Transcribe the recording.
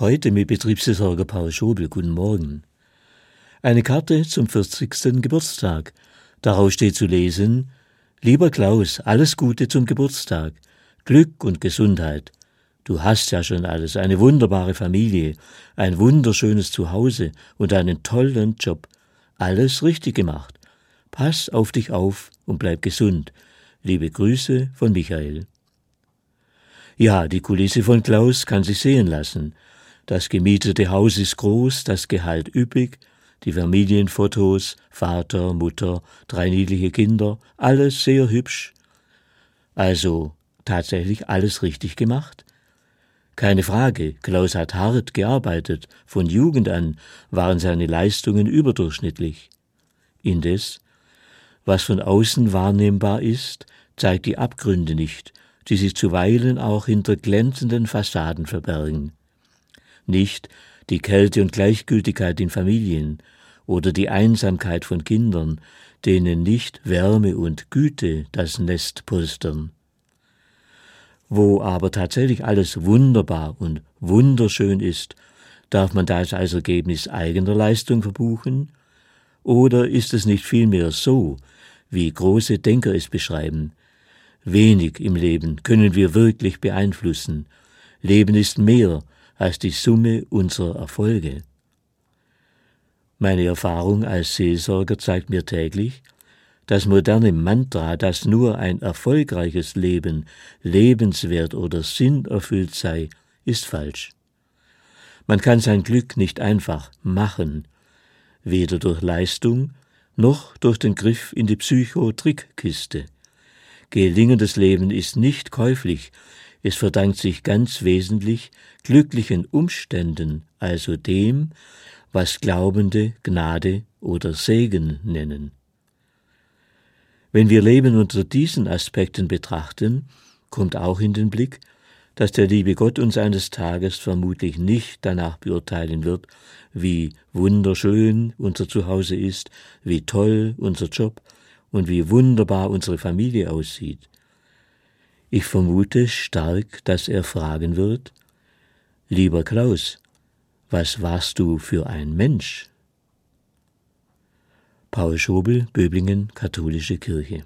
Heute mit Betriebsversorger Paul Schobel. Guten Morgen. Eine Karte zum 40. Geburtstag. Darauf steht zu lesen, Lieber Klaus, alles Gute zum Geburtstag. Glück und Gesundheit. Du hast ja schon alles, eine wunderbare Familie, ein wunderschönes Zuhause und einen tollen Job. Alles richtig gemacht. Pass auf dich auf und bleib gesund. Liebe Grüße von Michael. Ja, die Kulisse von Klaus kann sich sehen lassen. Das gemietete Haus ist groß, das Gehalt üppig, die Familienfotos, Vater, Mutter, drei niedliche Kinder, alles sehr hübsch. Also tatsächlich alles richtig gemacht? Keine Frage, Klaus hat hart gearbeitet, von Jugend an waren seine Leistungen überdurchschnittlich. Indes, was von außen wahrnehmbar ist, zeigt die Abgründe nicht, die sich zuweilen auch hinter glänzenden Fassaden verbergen. Nicht die Kälte und Gleichgültigkeit in Familien oder die Einsamkeit von Kindern, denen nicht Wärme und Güte das Nest polstern. Wo aber tatsächlich alles wunderbar und wunderschön ist, darf man das als Ergebnis eigener Leistung verbuchen? Oder ist es nicht vielmehr so, wie große Denker es beschreiben, Wenig im Leben können wir wirklich beeinflussen. Leben ist mehr als die Summe unserer Erfolge. Meine Erfahrung als Seelsorger zeigt mir täglich, das moderne Mantra, dass nur ein erfolgreiches Leben lebenswert oder sinnerfüllt sei, ist falsch. Man kann sein Glück nicht einfach machen, weder durch Leistung noch durch den Griff in die Psychotrickkiste. Gelingendes Leben ist nicht käuflich, es verdankt sich ganz wesentlich glücklichen Umständen, also dem, was Glaubende Gnade oder Segen nennen. Wenn wir Leben unter diesen Aspekten betrachten, kommt auch in den Blick, dass der liebe Gott uns eines Tages vermutlich nicht danach beurteilen wird, wie wunderschön unser Zuhause ist, wie toll unser Job, und wie wunderbar unsere Familie aussieht. Ich vermute stark, dass er fragen wird, Lieber Klaus, was warst du für ein Mensch? Paul Schobel, Böblingen, Katholische Kirche